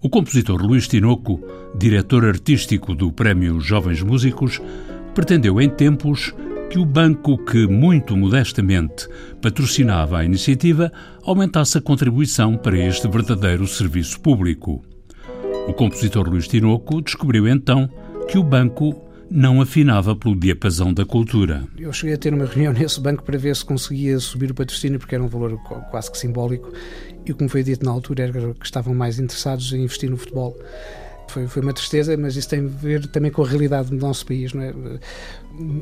O compositor Luís Tinoco, diretor artístico do Prémio Jovens Músicos, pretendeu em tempos que o banco que, muito modestamente, patrocinava a iniciativa aumentasse a contribuição para este verdadeiro serviço público. O compositor Luís Tinoco descobriu então que o banco não afinava pelo diapasão da cultura. Eu cheguei a ter uma reunião nesse banco para ver se conseguia subir o patrocínio, porque era um valor quase que simbólico, e o que me foi dito na altura era que estavam mais interessados em investir no futebol. Foi, foi uma tristeza, mas isso tem a ver também com a realidade do nosso país. Não é?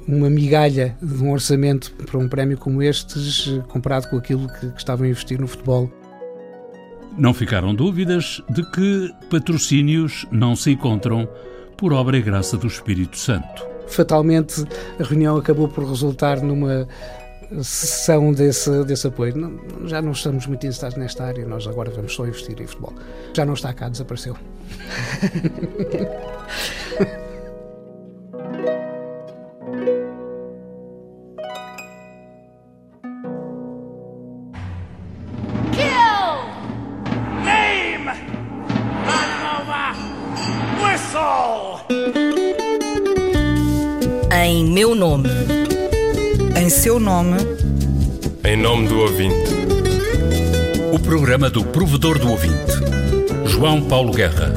Uma migalha de um orçamento para um prémio como estes, comparado com aquilo que, que estavam a investir no futebol. Não ficaram dúvidas de que patrocínios não se encontram por obra e graça do Espírito Santo. Fatalmente, a reunião acabou por resultar numa sessão desse, desse apoio. Não, já não estamos muito interessados nesta área, nós agora vamos só investir em futebol. Já não está cá, desapareceu. Em meu nome. Em seu nome. Em nome do ouvinte. O programa do provedor do ouvinte. João Paulo Guerra.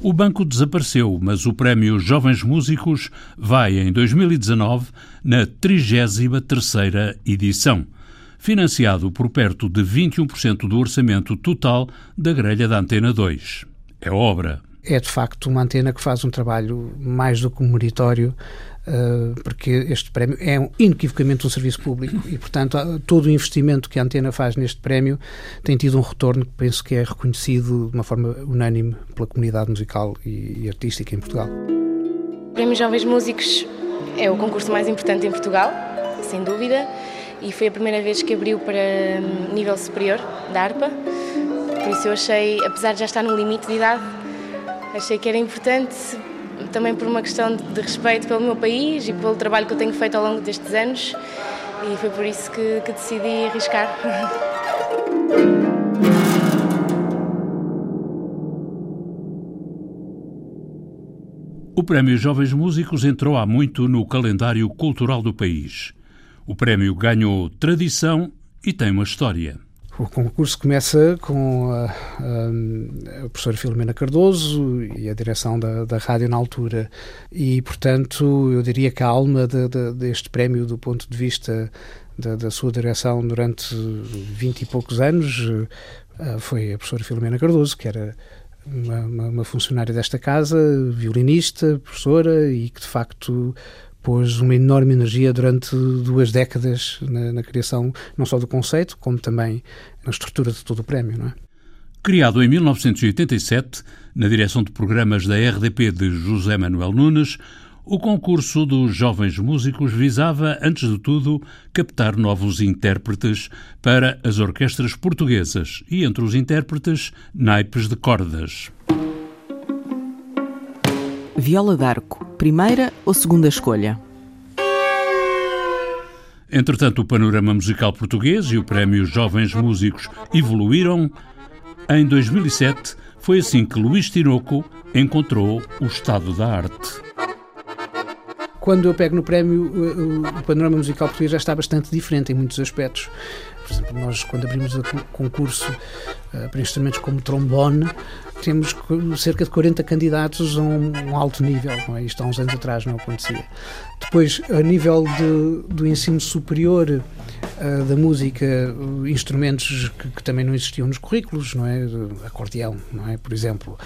O banco desapareceu, mas o prémio Jovens Músicos vai em 2019 na 33ª edição, financiado por perto de 21% do orçamento total da grelha da Antena 2. É obra é de facto uma antena que faz um trabalho mais do que meritório, uh, porque este prémio é inequivocamente um serviço público e, portanto, todo o investimento que a antena faz neste prémio tem tido um retorno que penso que é reconhecido de uma forma unânime pela comunidade musical e, e artística em Portugal. O Prémio Jovens Músicos é o concurso mais importante em Portugal, sem dúvida, e foi a primeira vez que abriu para hum, nível superior da ARPA. Por isso eu achei, apesar de já estar no limite de idade, Achei que era importante também por uma questão de respeito pelo meu país e pelo trabalho que eu tenho feito ao longo destes anos e foi por isso que, que decidi arriscar. O Prémio Jovens Músicos entrou há muito no calendário cultural do país. O prémio ganhou tradição e tem uma história. O concurso começa com a, a, a professora Filomena Cardoso e a direção da, da rádio na altura. E, portanto, eu diria que a alma de, de, deste prémio, do ponto de vista da, da, sua direção durante vinte e poucos anos, eh, foi a professora Filomena Cardoso, que era uma, uma funcionária desta casa, violinista, professora, e que de facto pôs uma enorme energia durante duas décadas na, na, criação não só do conceito, como também na estrutura de todo o prémio. Não é? Criado em 1987, na direção de programas da RDP de José Manuel Nunes, o concurso dos jovens músicos visava, antes de tudo, captar novos intérpretes para as orquestras portuguesas e, entre os intérpretes, naipes de cordas. Viola d'Arco, primeira ou segunda escolha? Entretanto, o panorama musical português e o Prémio Jovens Músicos evoluíram. Em 2007, foi assim que Luís Tinoco encontrou o estado da arte. Quando eu pego no prémio, o panorama musical português já está bastante diferente em muitos aspectos. Por exemplo, nós, quando abrimos o concurso uh, para instrumentos como trombone, temos cerca de 40 candidatos a um, alto nível. Não é? Isto há uns anos atrás não acontecia. Depois, a nível de, do ensino superior uh, da música, uh, instrumentos que, que, também não existiam nos currículos, não é? Acordeão, não é? Por exemplo.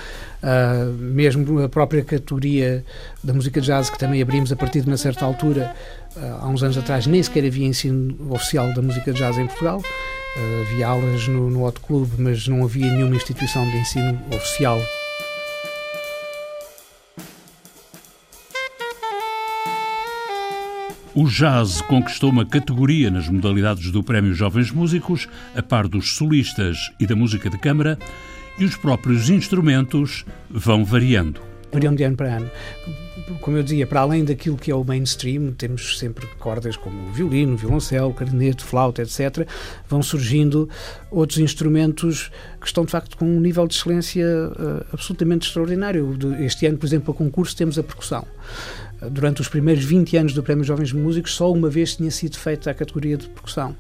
Uh, mesmo a própria categoria da música jazz, que também abrimos a partir de uma certa altura, há uns anos atrás nem sequer havia ensino oficial da música jazz em Portugal. Uh, havia aulas no, no Hot Club, mas não havia nenhuma instituição de ensino oficial. O jazz conquistou uma categoria nas modalidades do Prémio Jovens Músicos, a par dos solistas e da música de câmara, e os próprios instrumentos vão variando. Variam de ano para ano como eu dizia, para além daquilo que é o mainstream, temos sempre cordas como violino, violoncelo, clarinete, flauta, etc. Vão surgindo outros instrumentos que estão, de facto, com um nível de excelência uh, absolutamente extraordinário. Este ano, por exemplo, a concurso temos a percussão durante os primeiros 20 anos do Prémio Jovens Músicos, só uma vez tinha sido feita a categoria de percussão.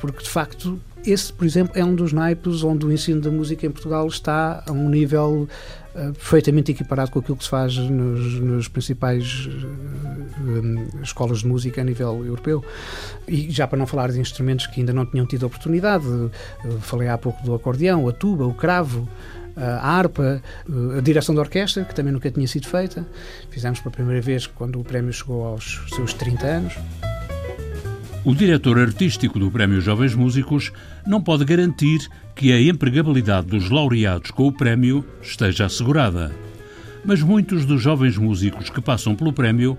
Porque, de facto, esse, por exemplo, é um dos naipes onde o ensino da música em Portugal está a um nível uh, perfeitamente equiparado com aquilo que se faz nos, nos principais uh, escolas de música a nível europeu. E já para não falar de instrumentos que ainda não tinham tido oportunidade, uh, falei há pouco do acordeão, a tuba, o cravo a harpa, a direção da orquestra, que também nunca tinha sido feita. Fizemos pela primeira vez quando o prémio chegou aos seus 30 anos. O diretor artístico do Prémio Jovens Músicos não pode garantir que a empregabilidade dos laureados com o prémio esteja assegurada. Mas muitos dos jovens músicos que passam pelo prémio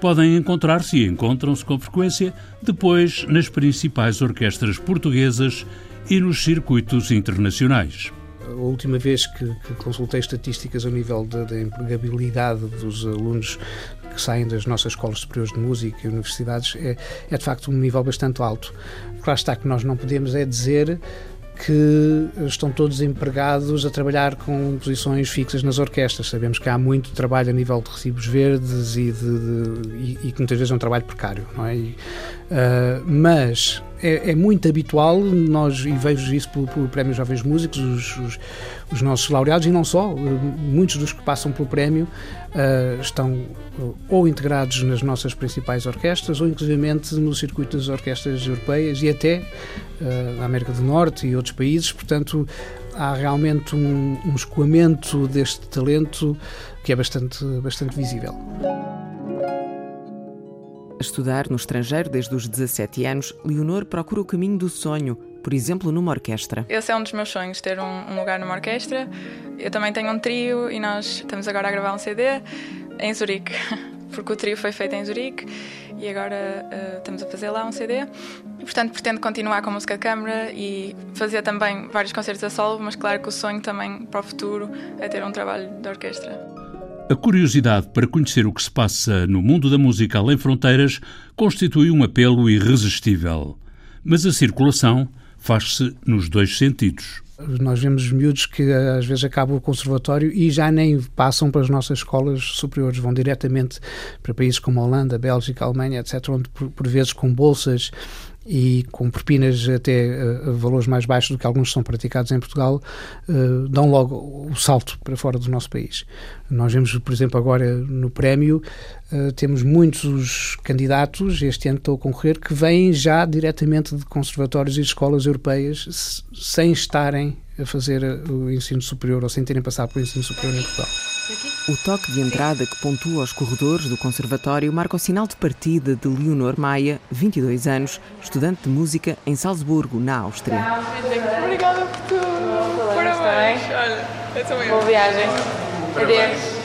podem encontrar-se e encontram-se com frequência depois nas principais orquestras portuguesas e nos circuitos internacionais a última vez que, que consultei estatísticas ao nível da empregabilidade dos alunos que saem das nossas escolas superiores de música e universidades é, é de facto um nível bastante alto. Claro está que nós não podemos é dizer que estão todos empregados a trabalhar com posições fixas nas orquestras. Sabemos que há muito trabalho a nível de recibos verdes e, de, de, e, e que muitas vezes é um trabalho precário, não é? E, uh, mas é, é, muito habitual, nós, e vejo isso pelo, pelo Prémio Jovens Músicos, os, os, os, nossos laureados, e não só, muitos dos que passam pelo prémio uh, estão ou integrados nas nossas principais orquestras, ou inclusivamente no circuito das orquestras europeias e até na América do Norte e outros países, portanto há realmente um, um escoamento deste talento que é bastante, bastante visível estudar no estrangeiro desde os 17 anos, Leonor procura o caminho do sonho, por exemplo, numa orquestra. Esse é um dos meus sonhos, ter um, um lugar numa orquestra. Eu também tenho um trio e nós estamos agora a gravar um CD em Zurique, porque o trio foi feito em Zurique e agora uh, estamos a fazer lá um CD. E, portanto, pretendo continuar com música de câmara e fazer também vários concertos a solo, mas claro que o sonho também para o futuro é ter um trabalho de orquestra. A curiosidade para conhecer o que se passa no mundo da música além fronteiras constitui um apelo irresistível. Mas a circulação faz-se nos dois sentidos. Nós vemos miúdos que às vezes acabam o conservatório e já nem passam para as nossas escolas superiores, vão diretamente para países como a Holanda, Bélgica, Alemanha, etc., onde por, por vezes com bolsas e com propinas até uh, valores mais baixos do que alguns são praticados em Portugal, uh, dão logo o salto para fora do nosso país. Nós vemos, por exemplo, agora no prémio, uh, temos muitos candidatos, este ano estou a concorrer, que vêm já diretamente de conservatórios e escolas europeias sem estarem a fazer o ensino superior ou sem terem passado pelo ensino superior em Portugal. O toque de entrada que pontua os corredores do Conservatório marca o sinal de partida de Leonor Maia, 22 anos, estudante de música em Salzburgo, na Áustria. Obrigada por tudo. Parabéns. Olha, Boa viagem. Adeus.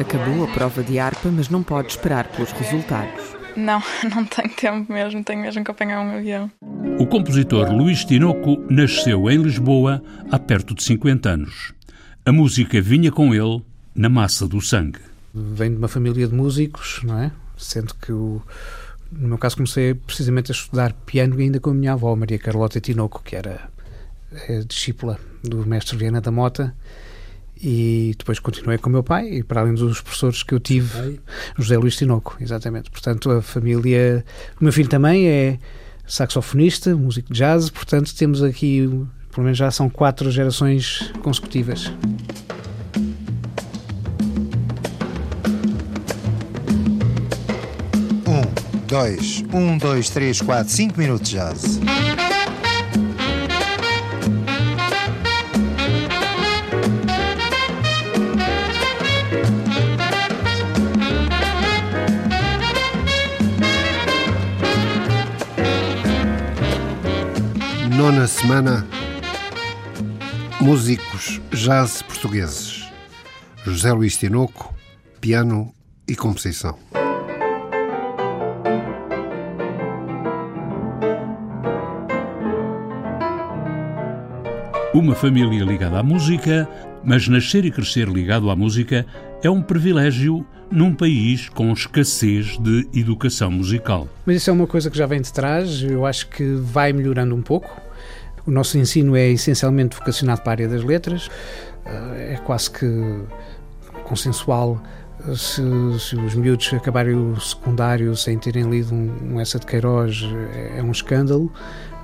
Acabou a prova de harpa, mas não pode esperar pelos resultados. Não, não tenho tempo mesmo, tenho mesmo que apanhar um avião. O compositor Luís Tinoco nasceu em Lisboa há perto de 50 anos. A música vinha com ele na massa do sangue. Venho de uma família de músicos, não é? Sendo que o, no meu caso comecei precisamente a estudar piano ainda com a minha avó, Maria Carlota Tinoco, que era discípula do mestre Viana da Mota e depois continuei com o meu pai e para além dos professores que eu tive José Luís Tinoco, exatamente portanto a família, o meu filho também é saxofonista, músico de jazz portanto temos aqui, pelo menos já são quatro gerações consecutivas dois, um, dois, três, quatro, cinco minutos de jazz. Nona semana Músicos Jazz Portugueses José Luís Tinoco, piano e composição. Uma família ligada à música, mas nascer e crescer ligado à música é um privilégio num país com escassez de educação musical. Mas isso é uma coisa que já vem de trás, eu acho que vai melhorando um pouco. O nosso ensino é essencialmente vocacionado para a área das letras, eh, é quase que consensual se, se, os miúdos acabarem o secundário sem terem lido um, um essa de Queiroz é, é um escândalo,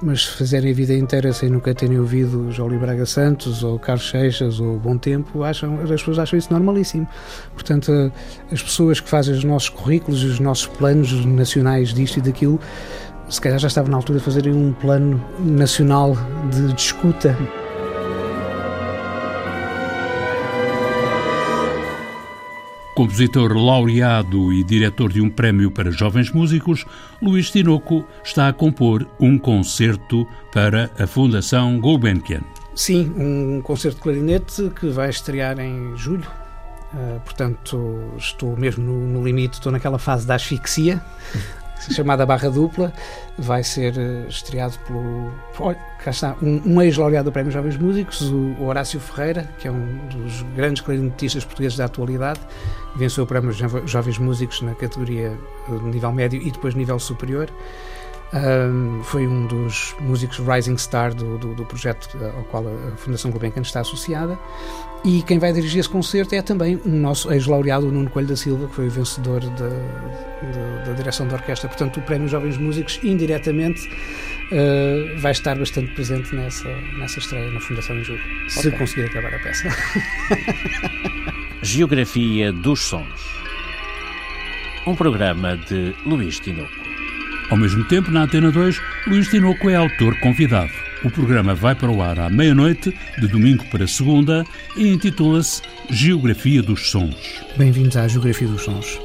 mas se fazerem a vida inteira sem nunca terem ouvido Jolie Braga Santos ou Carlos Seixas ou Bom Tempo, acham, as pessoas acham isso normalíssimo. Portanto, as pessoas que fazem os nossos currículos e os nossos planos nacionais disto e daquilo, se calhar já estava na altura de fazerem um plano nacional de, de escuta. Compositor laureado e diretor de um prémio para jovens músicos, Luís Tinoco está a compor um concerto para a Fundação Gulbenkian. Sim, um concerto de clarinete que vai estrear em julho. Uh, portanto, estou mesmo no, no, limite, estou naquela fase da asfixia chamada Barra Dupla, vai ser eh, estreado pelo. Olha, cá está, um, um ex-laureado do Prémio Jovens Músicos, o, Horácio Ferreira, que é um dos grandes clarinetistas portugueses da atualidade, venceu o Prémio Jovens Músicos na categoria eh, nível médio e depois nível superior. Um, foi um dos músicos Rising Star do, do, do, projeto eh, ao qual a Fundação Gulbenkian está associada. E quem vai dirigir esse concerto é também o nosso ex-laureado Nuno Coelho da Silva, que foi o vencedor da, direção da orquestra. Portanto, o Prémio Jovens Músicos, indiretamente, uh, vai estar bastante presente nessa, nessa estreia na Fundação em Julho, okay. se conseguir acabar a peça. Geografia dos Sons. Um programa de Luís Tinoco. Ao mesmo tempo, na Antena 2, Luís Tinoco é autor convidado. O programa vai para o ar à meia-noite, de domingo para segunda, e intitula-se Geografia dos Sons. Bem-vindos à Geografia dos Sons.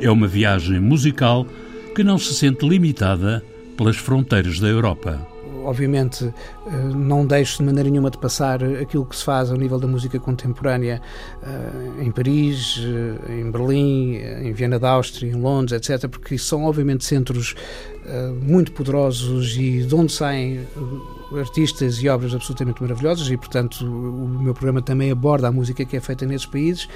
É uma viagem musical que não se sente limitada pelas fronteiras da Europa obviamente eh, não deixo de maneira nenhuma de passar aquilo que se faz ao nível da música contemporânea eh, em Paris, eh, em Berlim, em Viena da Áustria, em Londres, etc., porque são obviamente centros muito poderosos e de onde saem artistas e obras absolutamente maravilhosas e, portanto, o meu programa também aborda a música que é feita nesses países,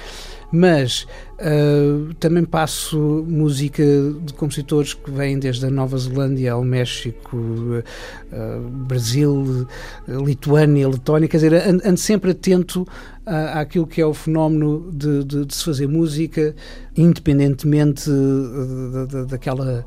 mas uh, também passo música de compositores que vêm desde a Nova Zelândia ao México, uh, Brasil, Lituânia, Letónia, quer dizer, ando, ando sempre atento àquilo que é o fenómeno de, de, de se fazer música, independentemente daquela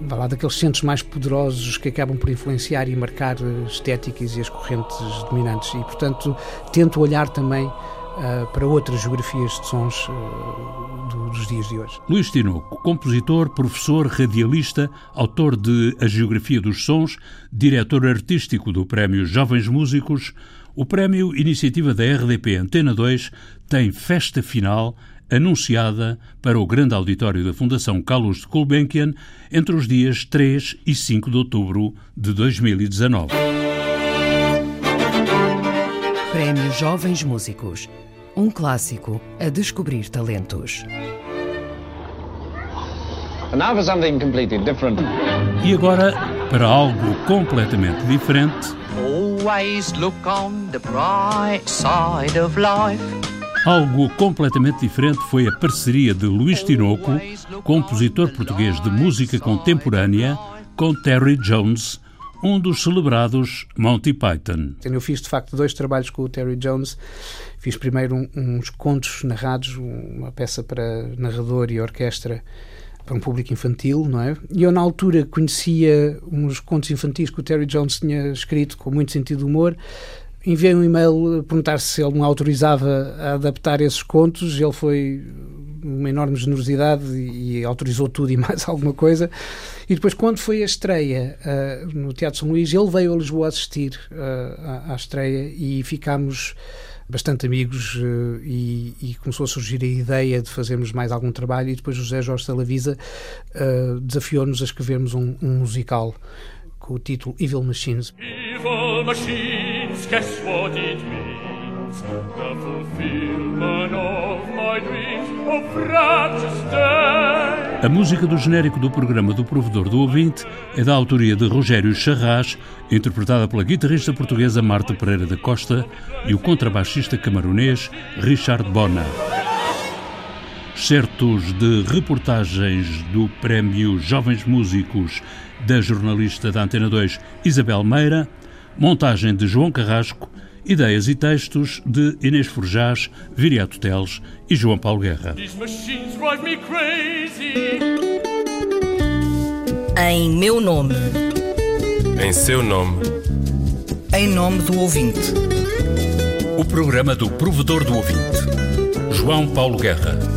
vá lá, daqueles centros mais poderosos que acabam por influenciar e marcar estéticas e as correntes dominantes. E, portanto, tento olhar também uh, para outras geografias de sons uh, do, dos dias de hoje. Luís Tinoco, compositor, professor, radialista, autor de A Geografia dos Sons, diretor artístico do Prémio Jovens Músicos, o Prémio Iniciativa da RDP Antena 2 tem festa final anunciada para o grande auditório da Fundação Carlos de Gulbenkian entre os dias 3 e 5 de outubro de 2019. Prémio Jovens Músicos. Um clássico a descobrir talentos. E agora, para algo completamente diferente. Always look on the bright side of life. Algo completamente diferente foi a parceria de Luís Tinoco, compositor português de música contemporânea, com Terry Jones, um dos celebrados Monty Python. Eu fiz de facto dois trabalhos com o Terry Jones. Fiz primeiro uns contos narrados, uma peça para narrador e orquestra para um público infantil, não é? E eu, na altura, conhecia uns contos infantis que o Terry Jones tinha escrito com muito sentido de humor enviei um e-mail a perguntar se ele me autorizava a adaptar esses contos. Ele foi uma enorme generosidade e, e autorizou tudo e mais alguma coisa. E depois, quando foi a estreia uh, no Teatro São Luís, ele veio a Lisboa assistir uh, à, à, estreia e ficámos bastante amigos uh, e, e, começou a surgir a ideia de fazermos mais algum trabalho e depois José Jorge Salavisa desafiou-nos a escrevermos um, um musical com o título Evil Machines. Evil Machines guess what it means. The fulfillment of my dreams of day. A música do genérico do programa do Provedor do Ouvinte é da autoria de Rogério Charras, interpretada pela guitarrista portuguesa Marta Pereira da Costa e o contrabaixista camaronês Richard Bona. Certos de reportagens do Prémio Jovens Músicos da jornalista da Antena 2 Isabel Meira, montagem de João Carrasco, ideias e textos de Inês Forjás, Viriato Teles e João Paulo Guerra. Em meu nome. Em seu nome. Em nome do ouvinte. O programa do provedor do ouvinte. João Paulo Guerra